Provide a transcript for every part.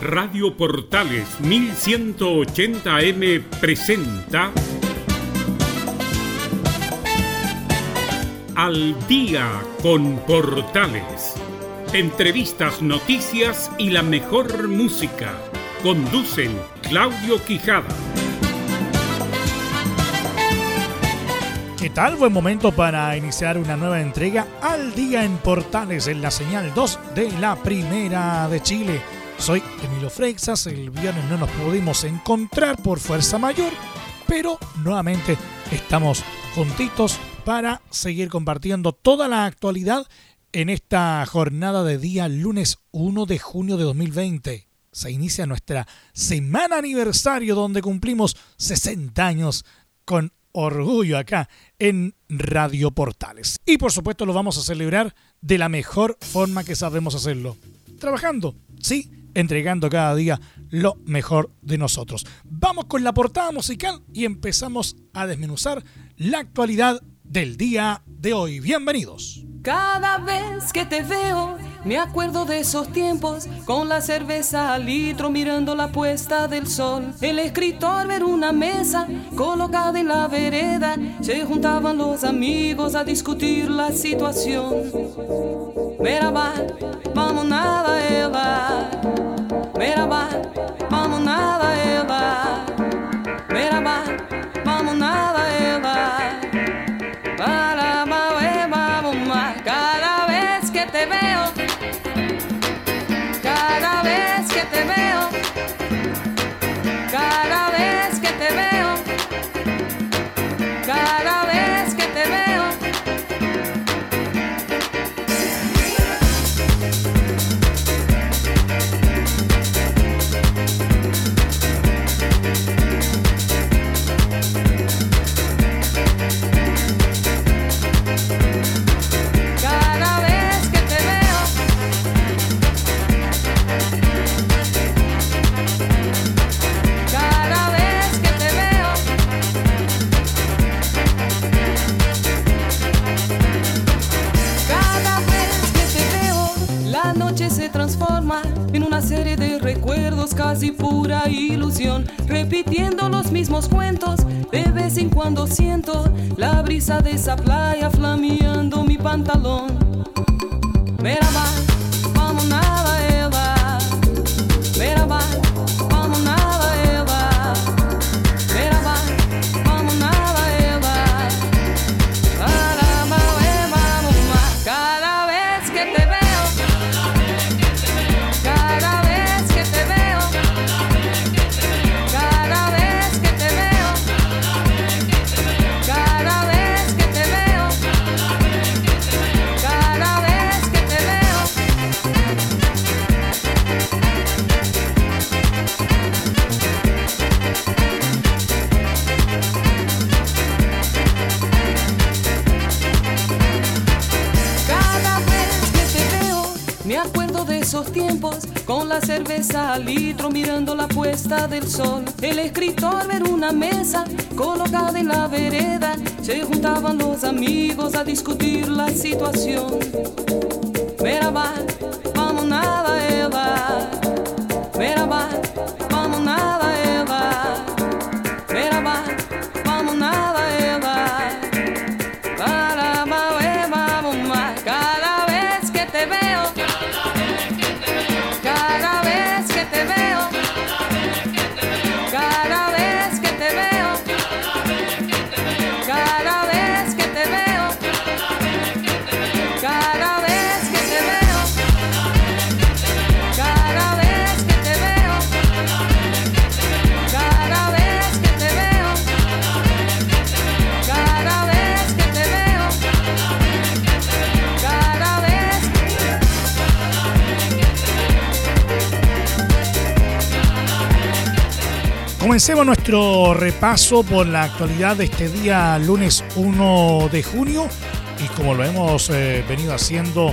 Radio Portales 1180M presenta Al día con Portales. Entrevistas, noticias y la mejor música. Conducen Claudio Quijada. ¿Qué tal? Buen momento para iniciar una nueva entrega al día en Portales en la señal 2 de la Primera de Chile. Soy Emilio Freixas, el viernes no nos pudimos encontrar por fuerza mayor, pero nuevamente estamos juntitos para seguir compartiendo toda la actualidad en esta jornada de día lunes 1 de junio de 2020. Se inicia nuestra semana aniversario donde cumplimos 60 años con orgullo acá en Radio Portales. Y por supuesto lo vamos a celebrar de la mejor forma que sabemos hacerlo. Trabajando, sí, entregando cada día lo mejor de nosotros. Vamos con la portada musical y empezamos a desmenuzar la actualidad del día de hoy. Bienvenidos. Cada vez que te veo, me acuerdo de esos tiempos, con la cerveza al litro mirando la puesta del sol. El escritor ver una mesa colocada en la vereda, se juntaban los amigos a discutir la situación. Merhaba, vamos nada ela. Merhaba, vamos nada ela. Vamos nada cada vez que te veo, brisa dessa praia flameando me pantalão. De esos tiempos, con la cerveza al litro mirando la puesta del sol. El escritor ver una mesa colocada en la vereda, se juntaban los amigos a discutir la situación. Merhaba, vamos nada ela. Merhaba, Comencemos nuestro repaso por la actualidad de este día lunes 1 de junio y como lo hemos eh, venido haciendo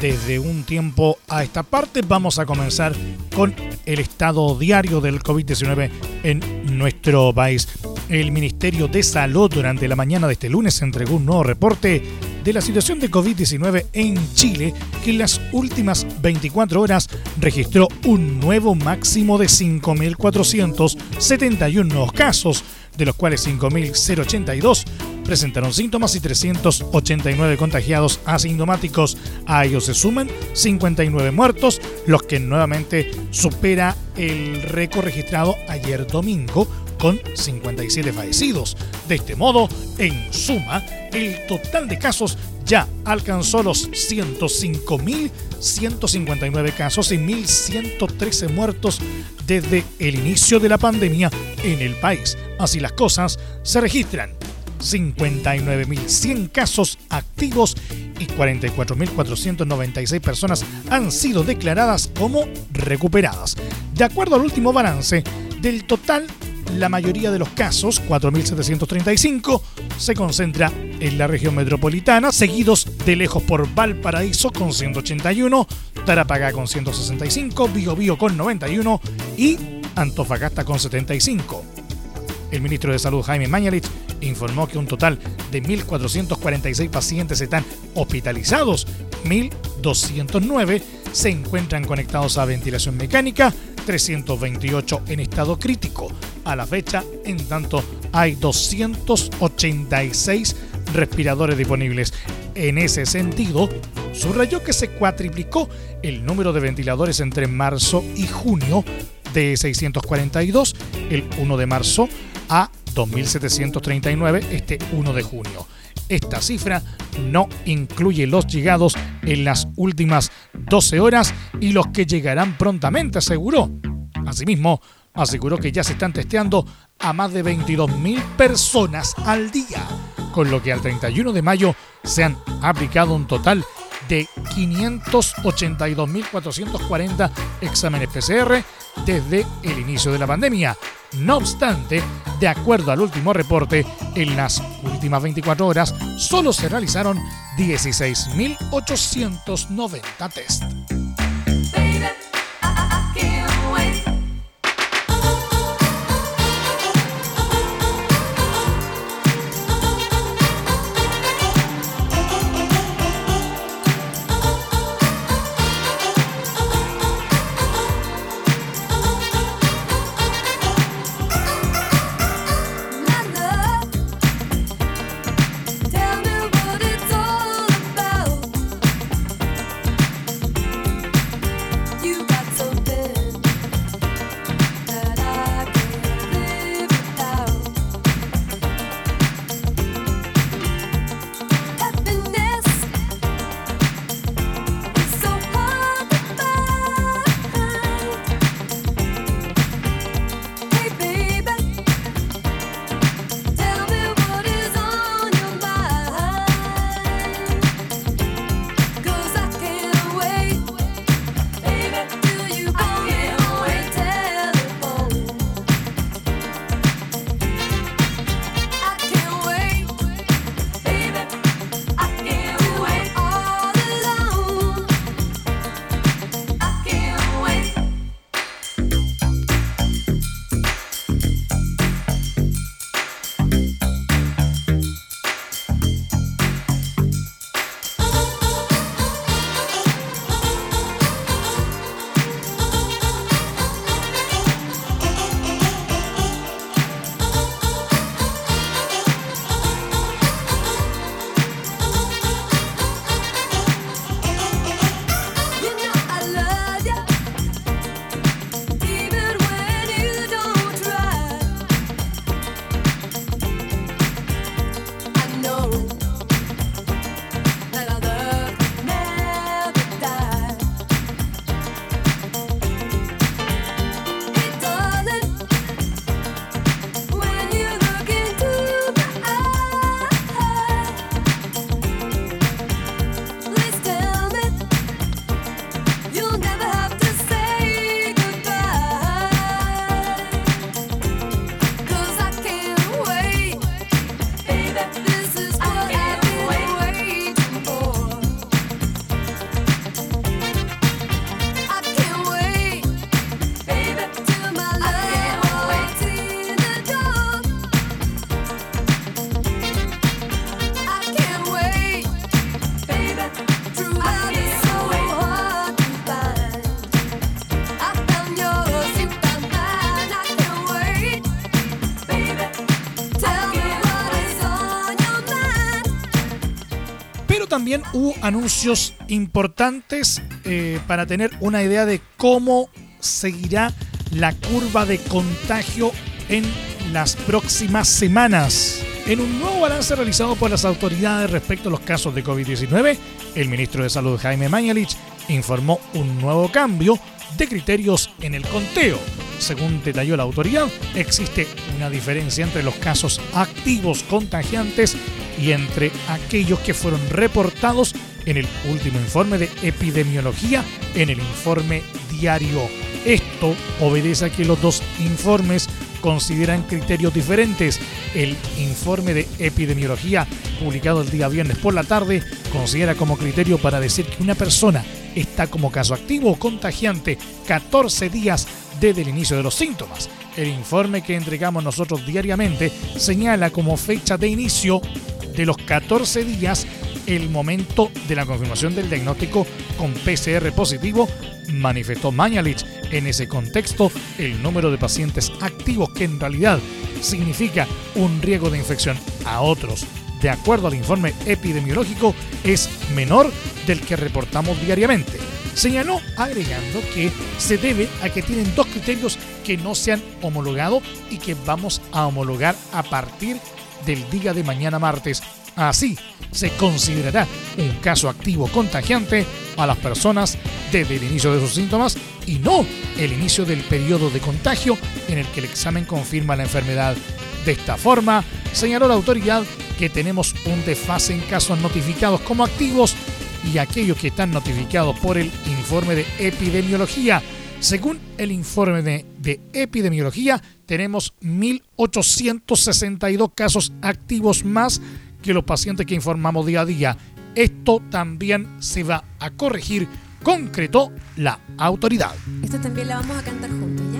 desde un tiempo a esta parte, vamos a comenzar con el estado diario del COVID-19 en nuestro país. El Ministerio de Salud durante la mañana de este lunes entregó un nuevo reporte de la situación de COVID-19 en Chile, que en las últimas 24 horas registró un nuevo máximo de 5.471 nuevos casos, de los cuales 5.082 presentaron síntomas y 389 contagiados asintomáticos. A ellos se suman 59 muertos, los que nuevamente supera el récord registrado ayer domingo con 57 fallecidos. De este modo, en suma, el total de casos ya alcanzó los 105.159 casos y 1.113 muertos desde el inicio de la pandemia en el país. Así las cosas, se registran 59.100 casos activos y 44.496 personas han sido declaradas como recuperadas. De acuerdo al último balance, del total la mayoría de los casos, 4.735, se concentra en la región metropolitana, seguidos de lejos por Valparaíso con 181, Tarapacá con 165, Biobío con 91 y Antofagasta con 75. El ministro de Salud Jaime Mañalich informó que un total de 1.446 pacientes están hospitalizados, 1.209 se encuentran conectados a ventilación mecánica, 328 en estado crítico. A la fecha, en tanto, hay 286 respiradores disponibles. En ese sentido, subrayó que se cuatriplicó el número de ventiladores entre marzo y junio de 642 el 1 de marzo a 2.739 este 1 de junio. Esta cifra no incluye los llegados en las últimas 12 horas y los que llegarán prontamente, aseguró. Asimismo, aseguró que ya se están testeando a más de 22.000 personas al día, con lo que al 31 de mayo se han aplicado un total de 582.440 exámenes PCR desde el inicio de la pandemia. No obstante, de acuerdo al último reporte, en las últimas 24 horas solo se realizaron 16.890 test. Hubo anuncios importantes eh, para tener una idea de cómo seguirá la curva de contagio en las próximas semanas. En un nuevo balance realizado por las autoridades respecto a los casos de COVID-19, el ministro de Salud Jaime Mañalich informó un nuevo cambio de criterios en el conteo. Según detalló la autoridad, existe una diferencia entre los casos activos contagiantes y entre aquellos que fueron reportados en el último informe de epidemiología en el informe diario. Esto obedece a que los dos informes consideran criterios diferentes. El informe de epidemiología publicado el día viernes por la tarde considera como criterio para decir que una persona está como caso activo o contagiante 14 días desde el inicio de los síntomas. El informe que entregamos nosotros diariamente señala como fecha de inicio de los 14 días el momento de la confirmación del diagnóstico con PCR positivo, manifestó Mañalich. En ese contexto, el número de pacientes activos, que en realidad significa un riesgo de infección a otros, de acuerdo al informe epidemiológico, es menor del que reportamos diariamente. Señaló agregando que se debe a que tienen dos criterios que no se han homologado y que vamos a homologar a partir del día de mañana martes. Así, se considerará un caso activo contagiante a las personas desde el inicio de sus síntomas y no el inicio del periodo de contagio en el que el examen confirma la enfermedad. De esta forma, señaló la autoridad que tenemos un desfase en casos notificados como activos y aquellos que están notificados por el informe de epidemiología. Según el informe de, de epidemiología, tenemos 1.862 casos activos más que los pacientes que informamos día a día. Esto también se va a corregir, concretó la autoridad. Esto también la vamos a cantar juntos, ¿ya?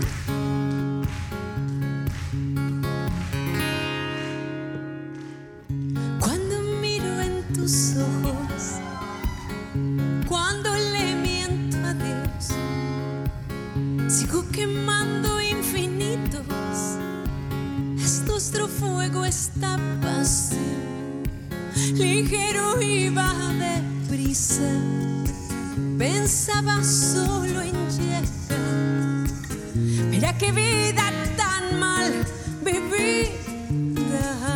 Quemando infinitos. Es nuestro fuego esta pasión ligero iba deprisa. Pensaba solo en llegar. Mira qué vida tan mal vivida.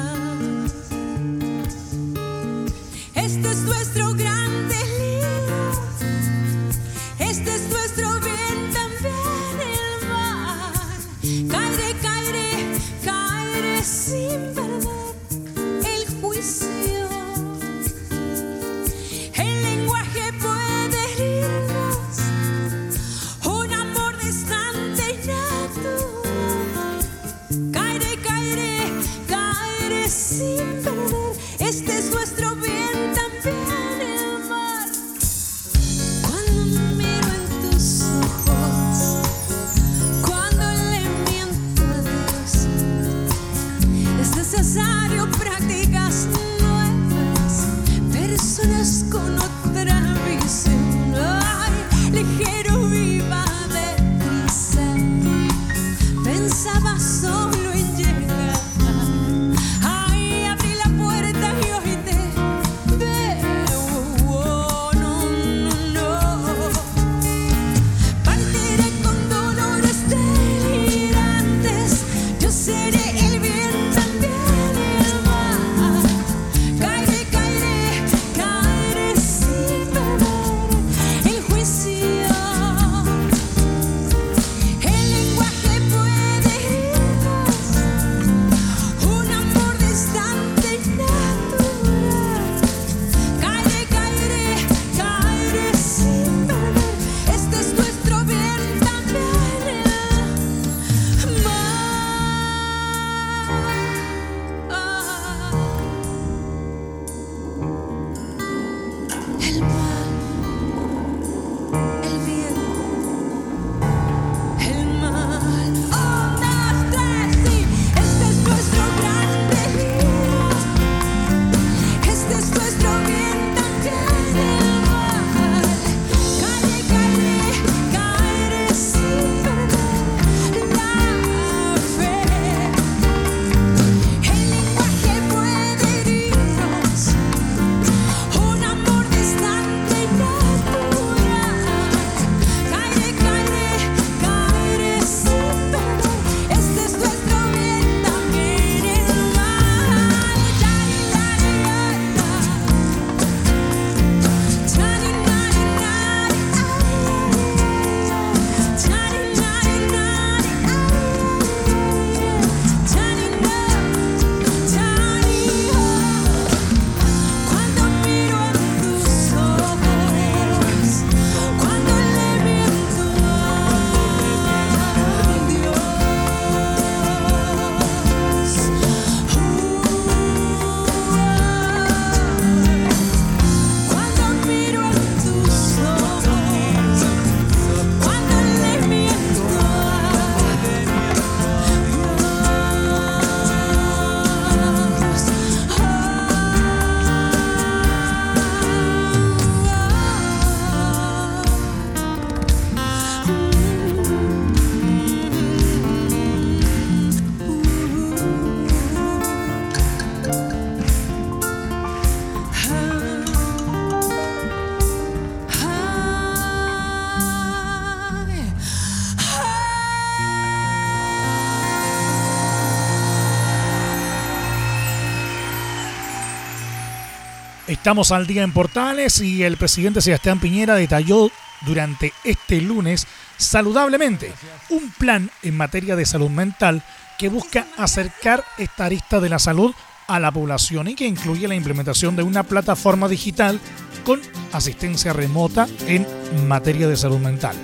Estamos al día en Portales y el presidente Sebastián Piñera detalló durante este lunes saludablemente un plan en materia de salud mental que busca acercar esta arista de la salud a la población y que incluye la implementación de una plataforma digital con asistencia remota en materia de salud mental.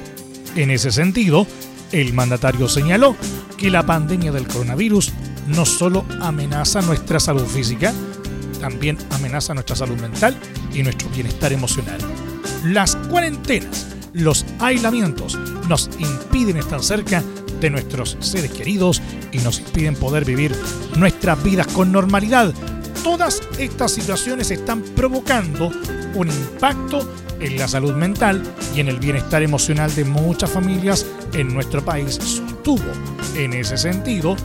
En ese sentido, el mandatario señaló que la pandemia del coronavirus no solo amenaza nuestra salud física, también amenaza nuestra salud mental y nuestro bienestar emocional. Las cuarentenas, los aislamientos nos impiden estar cerca de nuestros seres queridos y nos impiden poder vivir nuestras vidas con normalidad. Todas estas situaciones están provocando un impacto en la salud mental y en el bienestar emocional de muchas familias en nuestro país, sostuvo. En ese sentido,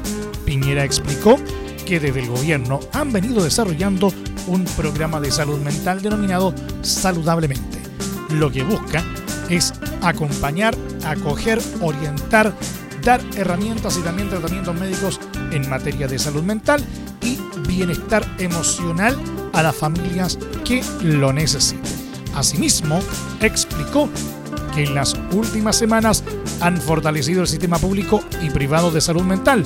Piñera explicó que desde el gobierno han venido desarrollando un programa de salud mental denominado Saludablemente. Lo que busca es acompañar, acoger, orientar, dar herramientas y también tratamientos médicos en materia de salud mental y bienestar emocional a las familias que lo necesiten. Asimismo, explicó que en las últimas semanas han fortalecido el sistema público y privado de salud mental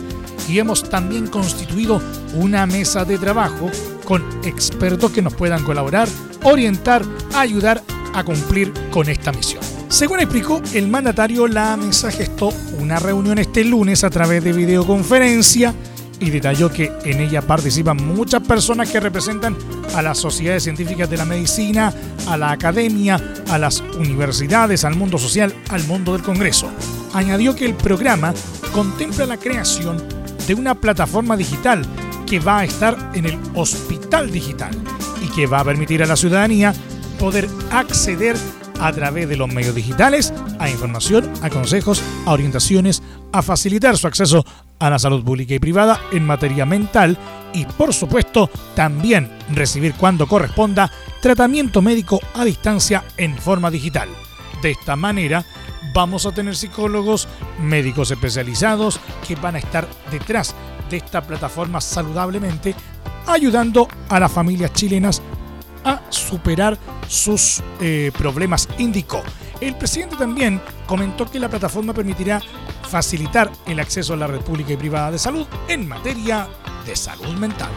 y hemos también constituido una mesa de trabajo con expertos que nos puedan colaborar, orientar, ayudar a cumplir con esta misión. Según explicó el mandatario, la mesa gestó una reunión este lunes a través de videoconferencia y detalló que en ella participan muchas personas que representan a las sociedades científicas de la medicina, a la academia, a las universidades, al mundo social, al mundo del Congreso. Añadió que el programa contempla la creación de una plataforma digital que va a estar en el hospital digital y que va a permitir a la ciudadanía poder acceder a través de los medios digitales a información, a consejos, a orientaciones, a facilitar su acceso a la salud pública y privada en materia mental y por supuesto también recibir cuando corresponda tratamiento médico a distancia en forma digital. De esta manera vamos a tener psicólogos, médicos especializados que van a estar detrás de esta plataforma saludablemente ayudando a las familias chilenas a superar sus eh, problemas, indicó. El presidente también comentó que la plataforma permitirá facilitar el acceso a la red pública y privada de salud en materia de salud mental.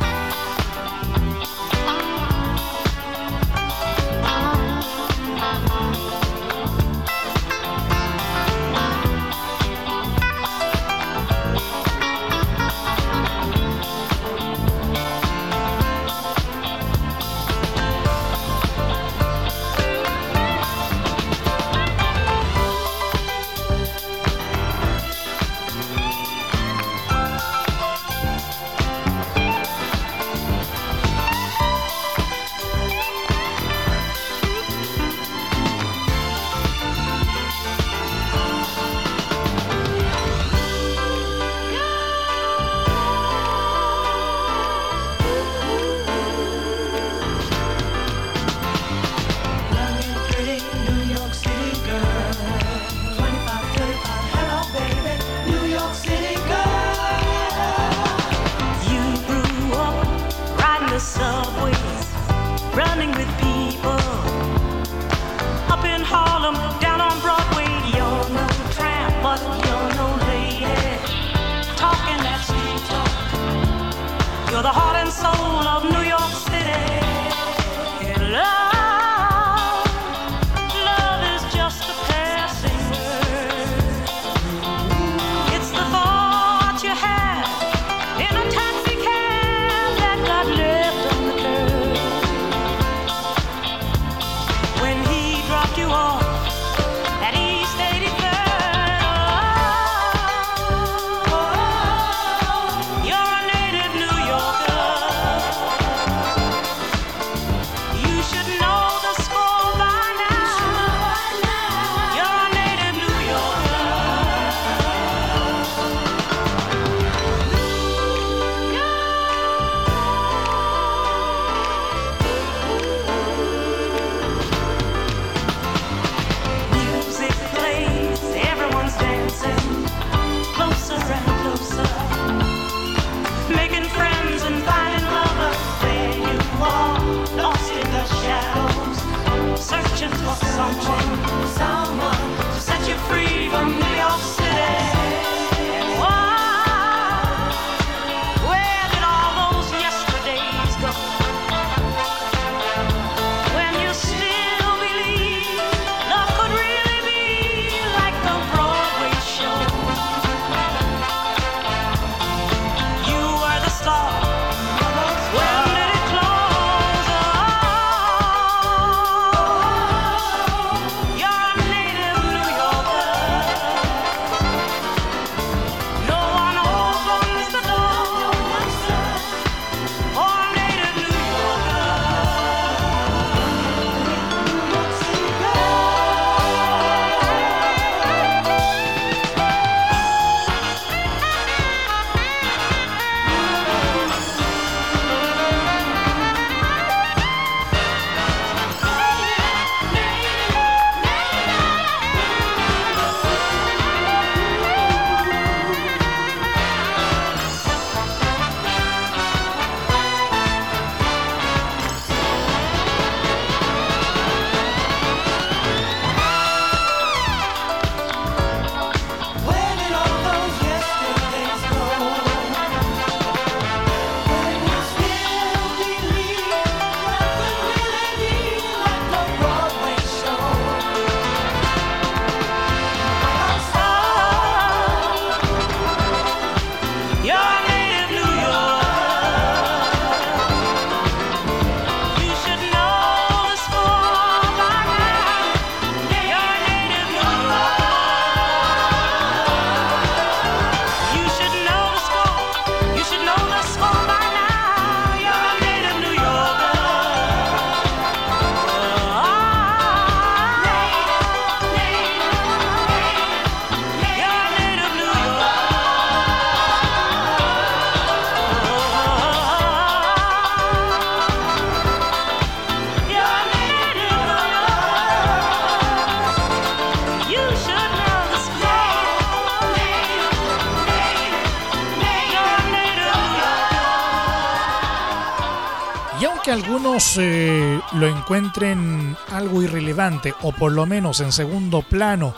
Algunos eh, lo encuentren algo irrelevante o por lo menos en segundo plano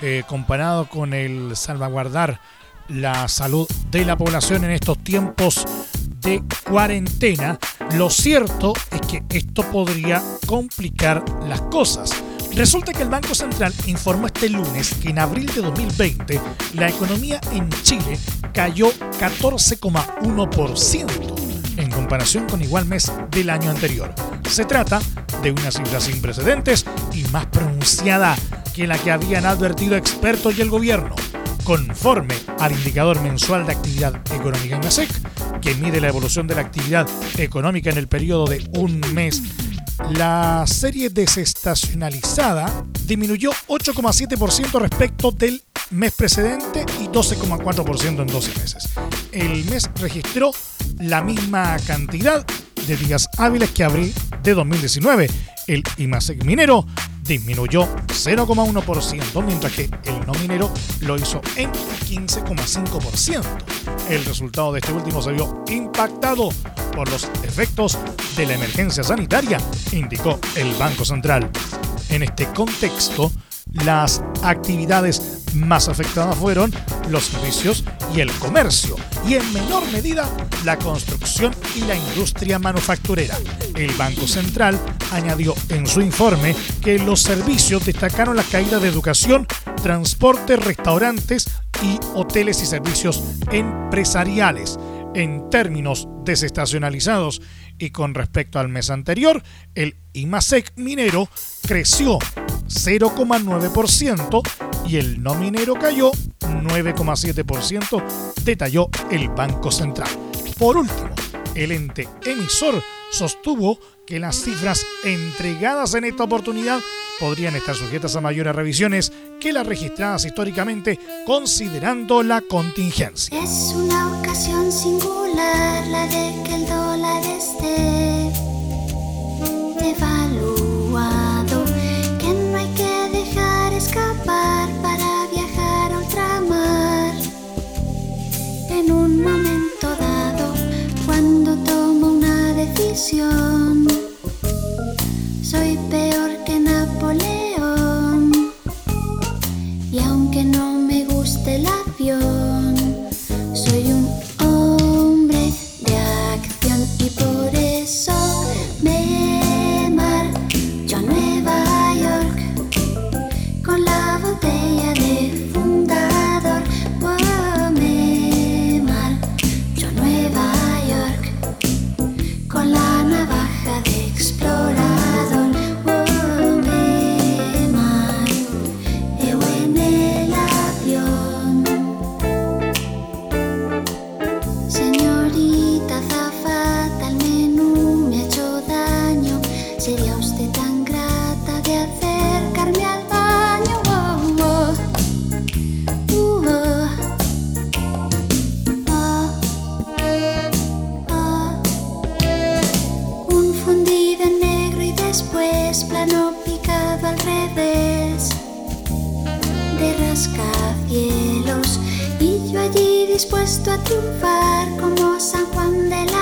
eh, comparado con el salvaguardar la salud de la población en estos tiempos de cuarentena, lo cierto es que esto podría complicar las cosas. Resulta que el Banco Central informó este lunes que en abril de 2020 la economía en Chile cayó 14,1% en comparación con igual mes del año anterior. Se trata de una cifra sin precedentes y más pronunciada que la que habían advertido expertos y el gobierno. Conforme al indicador mensual de actividad económica en la SEC, que mide la evolución de la actividad económica en el periodo de un mes la serie desestacionalizada disminuyó 8,7% respecto del mes precedente y 12,4% en 12 meses. El mes registró la misma cantidad de días hábiles que abril de 2019. El IMASEC minero disminuyó 0,1%, mientras que el no minero lo hizo en 15,5%. El resultado de este último se vio impactado por los efectos de la emergencia sanitaria, indicó el Banco Central. En este contexto, las actividades más afectadas fueron los servicios y el comercio, y en menor medida la construcción y la industria manufacturera. El Banco Central añadió en su informe que los servicios destacaron la caída de educación, transporte, restaurantes y hoteles y servicios empresariales. En términos desestacionalizados y con respecto al mes anterior, el IMASEC minero creció 0,9% y el no minero cayó 9,7%, detalló el Banco Central. Por último, el ente emisor sostuvo que las cifras entregadas en esta oportunidad podrían estar sujetas a mayores revisiones que las registradas históricamente considerando la contingencia. Es una ocasión singular la de que el dólar esté devaluado, en un momento dado cuando tomo una decisión. Soy peor que Napoleón y aunque no me guste el avión, dispuesto a triunfar como San Juan de la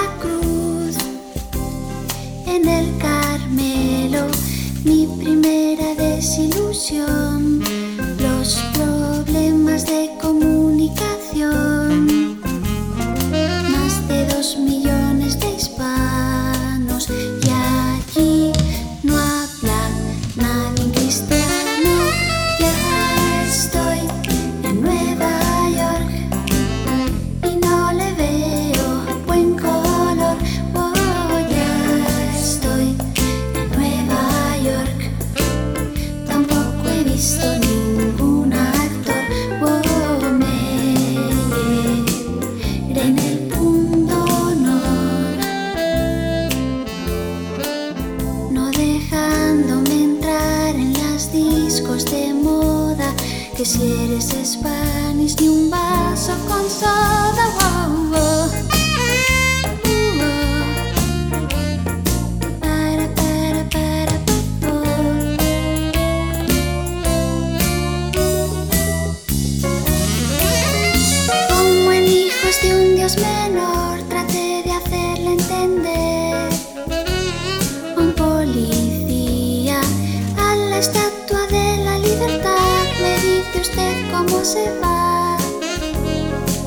se va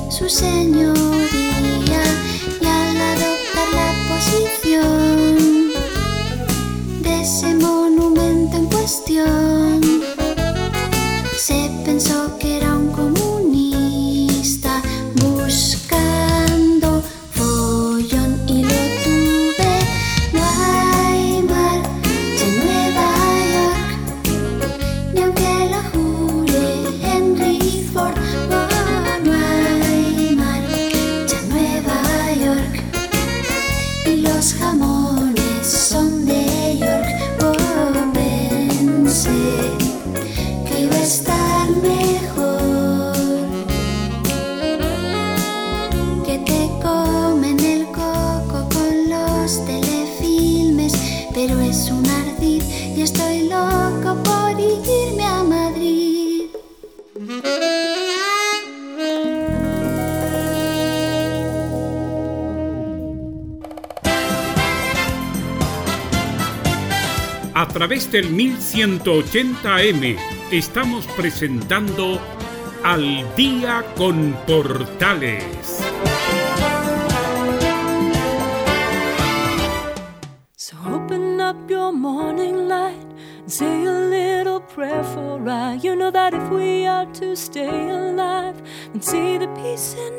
su Señor. Desde el 1180M estamos presentando Al Día con Portales. So open up your morning light and say a little prayer for I. You know that if we are to stay alive and see the peace in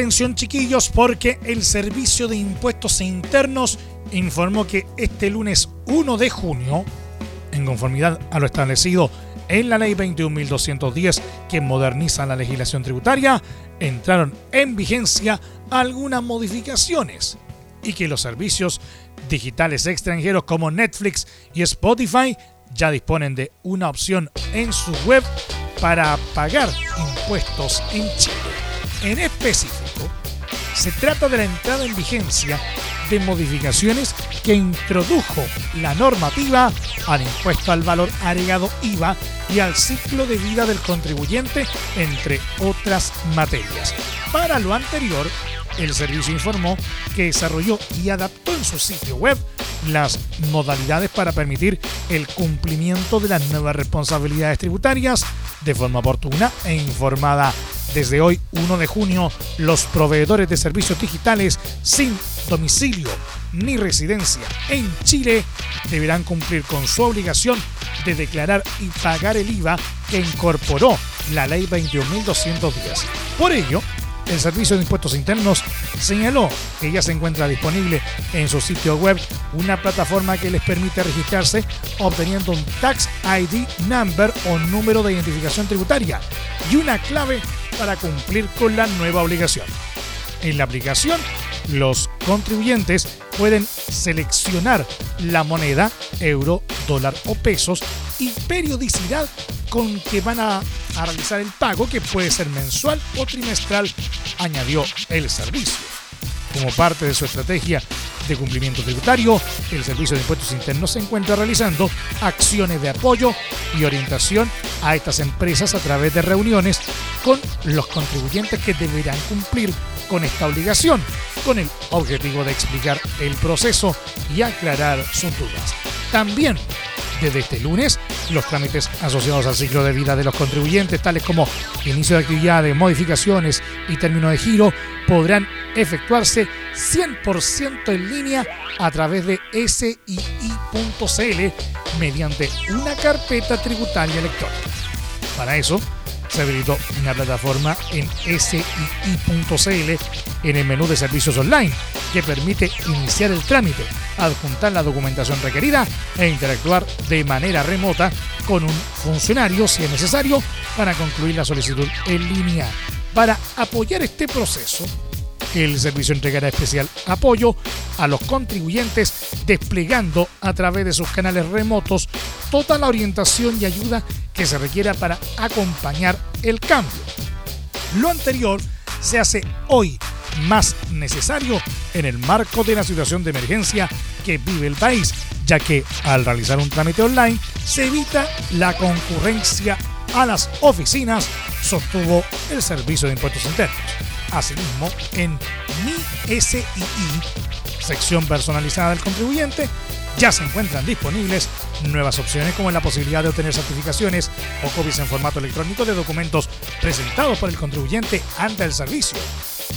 atención chiquillos porque el Servicio de Impuestos Internos informó que este lunes 1 de junio, en conformidad a lo establecido en la ley 21.210 que moderniza la legislación tributaria, entraron en vigencia algunas modificaciones y que los servicios digitales extranjeros como Netflix y Spotify ya disponen de una opción en su web para pagar impuestos en Chile. En específico, se trata de la entrada en vigencia de modificaciones que introdujo la normativa al impuesto al valor agregado IVA y al ciclo de vida del contribuyente, entre otras materias. Para lo anterior, el servicio informó que desarrolló y adaptó en su sitio web las modalidades para permitir el cumplimiento de las nuevas responsabilidades tributarias de forma oportuna e informada. Desde hoy, 1 de junio, los proveedores de servicios digitales sin domicilio ni residencia en Chile deberán cumplir con su obligación de declarar y pagar el IVA que incorporó la ley 21.210. Por ello, el Servicio de Impuestos Internos señaló que ya se encuentra disponible en su sitio web una plataforma que les permite registrarse obteniendo un Tax ID Number o número de identificación tributaria y una clave para cumplir con la nueva obligación. En la aplicación, los contribuyentes pueden seleccionar la moneda, euro, dólar o pesos y periodicidad con que van a, a realizar el pago, que puede ser mensual o trimestral, añadió el servicio. Como parte de su estrategia de cumplimiento tributario, el Servicio de Impuestos Internos se encuentra realizando acciones de apoyo y orientación a estas empresas a través de reuniones con los contribuyentes que deberán cumplir con esta obligación, con el objetivo de explicar el proceso y aclarar sus dudas. También desde este lunes, los trámites asociados al ciclo de vida de los contribuyentes, tales como inicio de actividades, modificaciones y término de giro, podrán efectuarse 100% en línea a través de SII.cl mediante una carpeta tributaria electrónica. Para eso, se habilitó una plataforma en SII.cl en el menú de servicios online que permite iniciar el trámite, adjuntar la documentación requerida e interactuar de manera remota con un funcionario si es necesario para concluir la solicitud en línea. Para apoyar este proceso, el servicio entregará especial apoyo a los contribuyentes desplegando a través de sus canales remotos toda la orientación y ayuda que se requiera para acompañar el cambio. Lo anterior se hace hoy más necesario en el marco de la situación de emergencia que vive el país, ya que al realizar un trámite online se evita la concurrencia a las oficinas, sostuvo el Servicio de Impuestos Internos. Asimismo, en Mi SII, sección personalizada del contribuyente, ya se encuentran disponibles nuevas opciones como la posibilidad de obtener certificaciones o copias en formato electrónico de documentos presentados por el contribuyente ante el servicio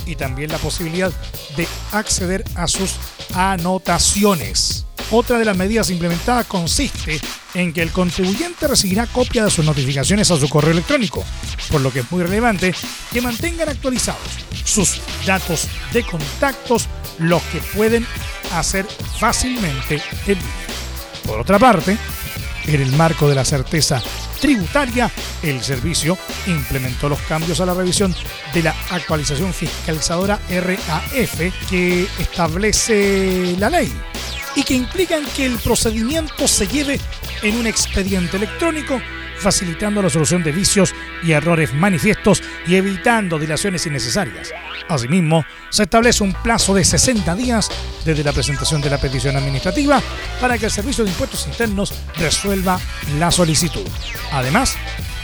y también la posibilidad de acceder a sus anotaciones. Otra de las medidas implementadas consiste en que el contribuyente recibirá copia de sus notificaciones a su correo electrónico, por lo que es muy relevante que mantengan actualizados sus datos de contactos, los que pueden hacer fácilmente en. Por otra parte, en el marco de la certeza tributaria, el servicio implementó los cambios a la revisión de la actualización fiscalizadora RAF que establece la ley y que implican que el procedimiento se lleve en un expediente electrónico facilitando la solución de vicios y errores manifiestos y evitando dilaciones innecesarias. Asimismo, se establece un plazo de 60 días desde la presentación de la petición administrativa para que el Servicio de Impuestos Internos resuelva la solicitud. Además,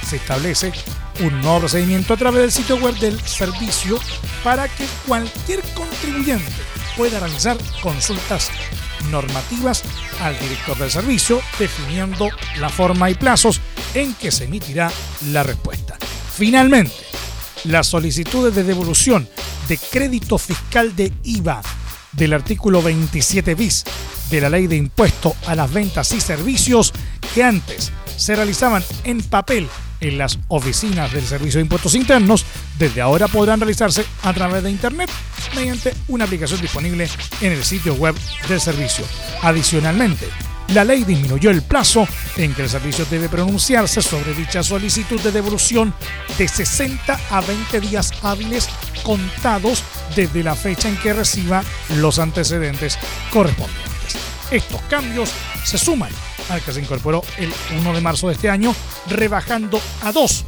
se establece un nuevo procedimiento a través del sitio web del servicio para que cualquier contribuyente pueda realizar consultas normativas al director del servicio, definiendo la forma y plazos en que se emitirá la respuesta. Finalmente, las solicitudes de devolución de crédito fiscal de IVA del artículo 27 bis de la ley de impuesto a las ventas y servicios que antes se realizaban en papel en las oficinas del Servicio de Impuestos Internos, desde ahora podrán realizarse a través de Internet mediante una aplicación disponible en el sitio web del servicio. Adicionalmente, la ley disminuyó el plazo en que el servicio debe pronunciarse sobre dicha solicitud de devolución de 60 a 20 días hábiles contados desde la fecha en que reciba los antecedentes correspondientes. Estos cambios se suman al que se incorporó el 1 de marzo de este año, rebajando a dos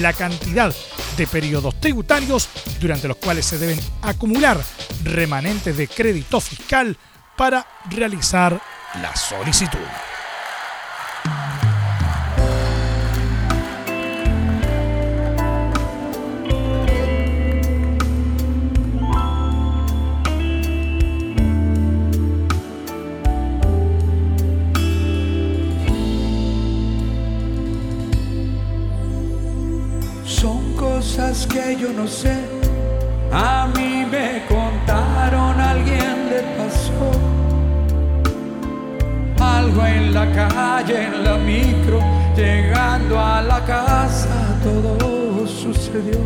la cantidad de periodos tributarios durante los cuales se deben acumular remanentes de crédito fiscal para realizar la solicitud. Que yo no sé. A mí me contaron, alguien le pasó. Algo en la calle, en la micro, llegando a la casa, todo sucedió.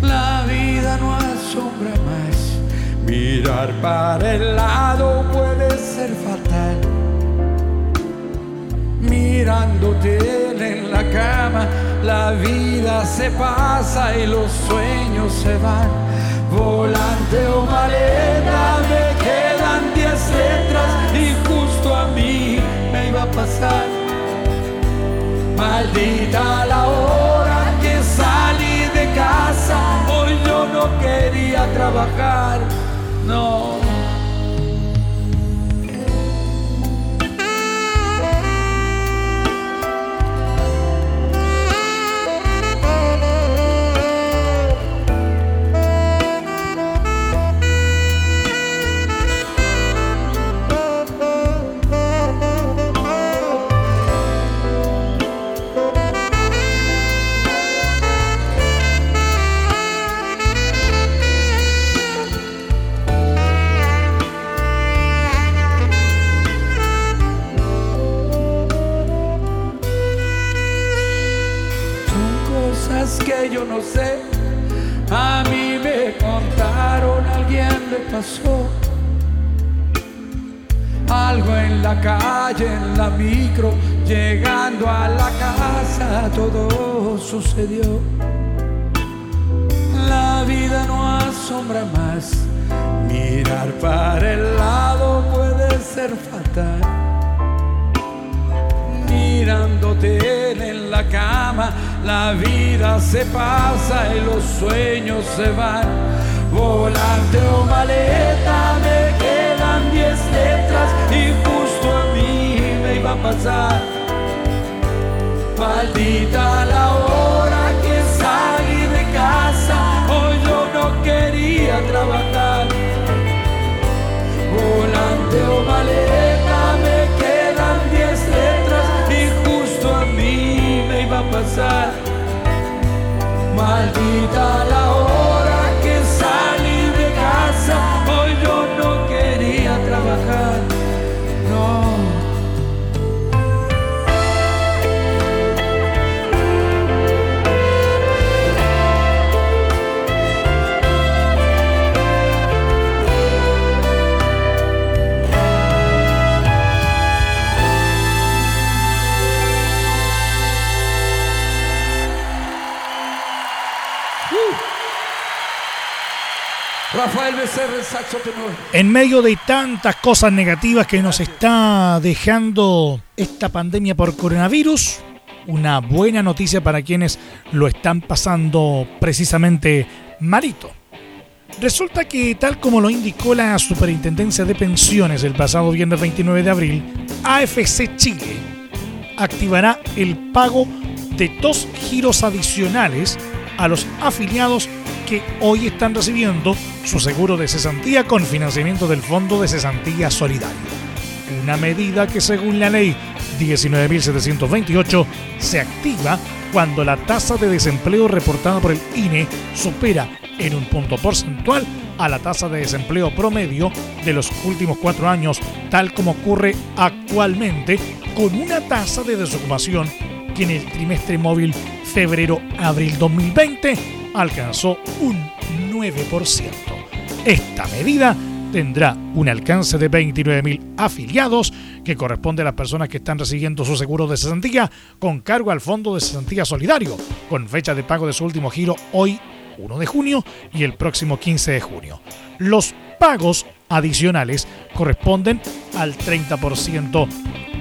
La vida no asombra más. Mirar para el lado puede ser fatal. Mirándote en la cama la vida se pasa y los sueños se van. Volante o maleta, me quedan diez letras y justo a mí me iba a pasar. Maldita la hora que salí de casa, hoy yo no quería trabajar, no. Algo en la calle, en la micro, llegando a la casa, todo sucedió. La vida no asombra más, mirar para el lado puede ser fatal. Mirándote en la cama, la vida se pasa y los sueños se van volante o maleta, me quedan diez letras y justo a mí me iba a pasar. Maldita la hora que salí de casa, hoy yo no quería trabajar. Volante o maleta, me quedan diez letras y justo a mí me iba a pasar. Maldita la hora Rafael Becerra, saxo tenor. En medio de tantas cosas negativas que nos está dejando esta pandemia por coronavirus, una buena noticia para quienes lo están pasando precisamente malito. Resulta que, tal como lo indicó la Superintendencia de Pensiones el pasado viernes 29 de abril, AFC Chile activará el pago de dos giros adicionales a los afiliados que hoy están recibiendo su seguro de cesantía con financiamiento del Fondo de Cesantía Solidario. Una medida que según la ley 19.728 se activa cuando la tasa de desempleo reportada por el INE supera en un punto porcentual a la tasa de desempleo promedio de los últimos cuatro años, tal como ocurre actualmente con una tasa de desocupación que en el trimestre móvil febrero-abril 2020 alcanzó un 9%. Esta medida tendrá un alcance de 29.000 afiliados que corresponde a las personas que están recibiendo su seguro de cesantía con cargo al Fondo de Cesantía Solidario, con fecha de pago de su último giro hoy 1 de junio y el próximo 15 de junio. Los pagos adicionales corresponden al 30%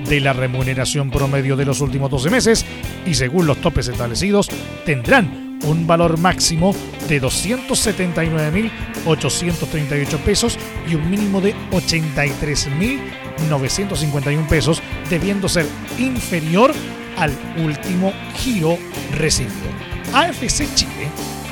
de la remuneración promedio de los últimos 12 meses y según los topes establecidos tendrán un valor máximo de 279.838 pesos y un mínimo de 83.951 pesos, debiendo ser inferior al último giro recibido. AFC Chile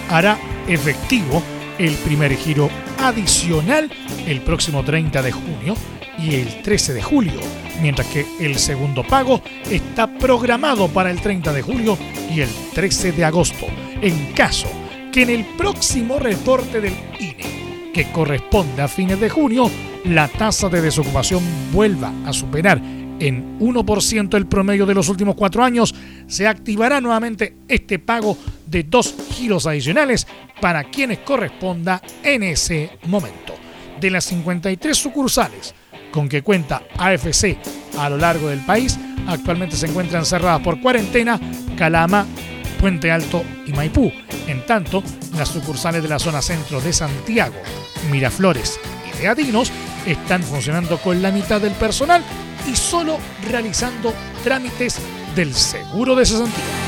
hará efectivo el primer giro adicional el próximo 30 de junio y el 13 de julio, mientras que el segundo pago está programado para el 30 de julio y el 13 de agosto en caso que en el próximo reporte del INE, que corresponde a fines de junio, la tasa de desocupación vuelva a superar en 1% el promedio de los últimos cuatro años, se activará nuevamente este pago de dos giros adicionales para quienes corresponda en ese momento. De las 53 sucursales con que cuenta AFC a lo largo del país, actualmente se encuentran cerradas por cuarentena Calama, Puente Alto y Maipú. En tanto, las sucursales de la zona centro de Santiago, Miraflores y Teatinos están funcionando con la mitad del personal y solo realizando trámites del seguro de cesantía.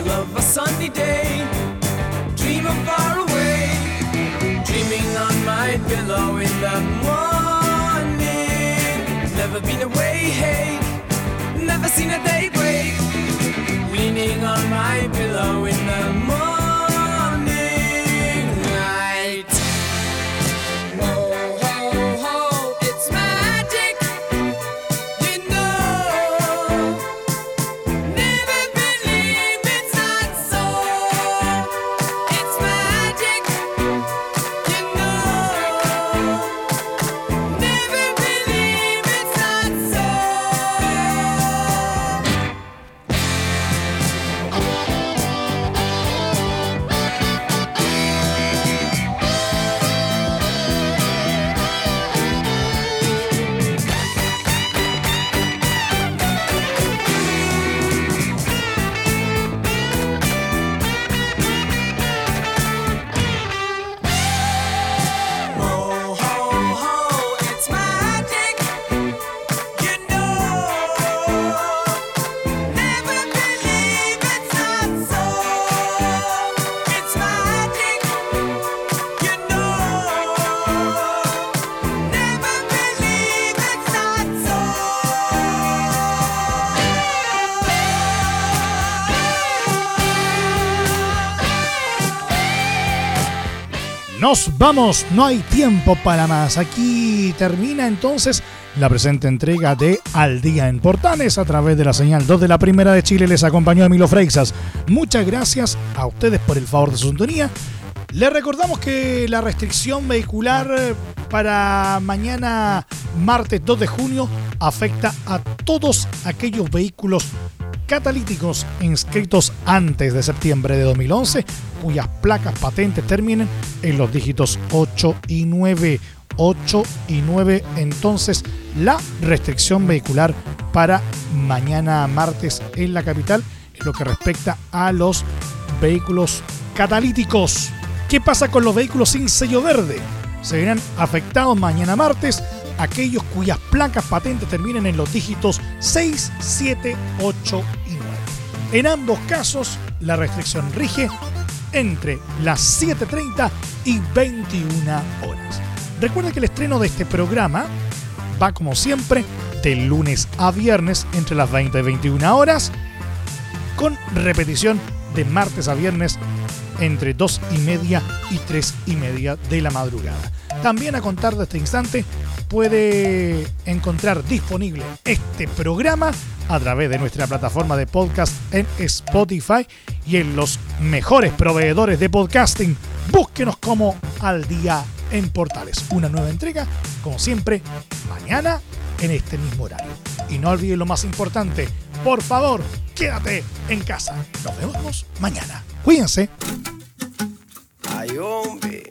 I love a sunny day, dream of far away, dreaming on my pillow in the morning. Never been away, hey, never seen a day break, leaning on my pillow. Vamos, no hay tiempo para más. Aquí termina entonces la presente entrega de Al Día en Portales a través de la señal 2 de la Primera de Chile. Les acompañó Emilio Freixas. Muchas gracias a ustedes por el favor de su sintonía. Les recordamos que la restricción vehicular para mañana martes 2 de junio afecta a todos aquellos vehículos catalíticos inscritos antes de septiembre de 2011 cuyas placas patentes terminen en los dígitos 8 y 9. 8 y 9 entonces la restricción vehicular para mañana martes en la capital en lo que respecta a los vehículos catalíticos. ¿Qué pasa con los vehículos sin sello verde? Se verán afectados mañana martes aquellos cuyas placas patentes terminen en los dígitos 6, 7, 8 y 9. En ambos casos, la restricción rige entre las 7.30 y 21 horas. Recuerda que el estreno de este programa va como siempre de lunes a viernes entre las 20 y 21 horas, con repetición de martes a viernes entre 2 y media y 3 y media de la madrugada. También a contar de este instante puede encontrar disponible este programa a través de nuestra plataforma de podcast en Spotify y en los mejores proveedores de podcasting. Búsquenos como al día en Portales. Una nueva entrega, como siempre, mañana en este mismo horario. Y no olviden lo más importante, por favor, quédate en casa. Nos vemos mañana. Cuídense. Hombre.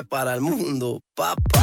Para el mundo, papá.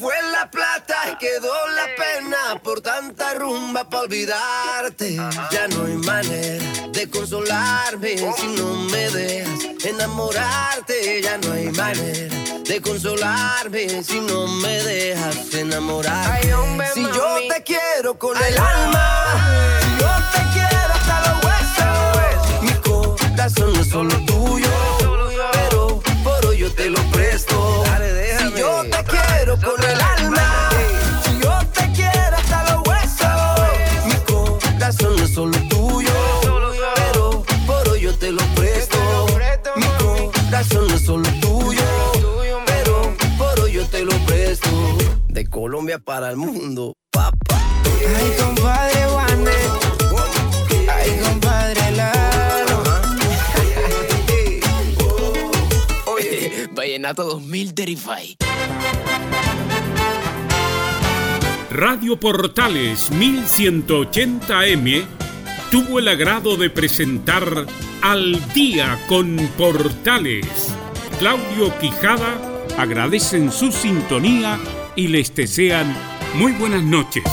fue la plata y quedó la pena por tanta rumba para olvidarte. Ya no hay manera de consolarme si no me dejas enamorarte. Ya no hay manera de consolarme si no me dejas enamorar. Si yo te quiero con el alma, si yo te quiero hasta los huesos, mi corazón no es solo tuyo, pero por hoy yo te lo presto. Colombia para el mundo, papá. Ay, compadre Juanes. Ay, compadre Laro. Oye, Vallenato 2000 Terrify. Radio Portales 1180M tuvo el agrado de presentar Al día con Portales. Claudio Quijada agradecen su sintonía y les desean muy buenas noches.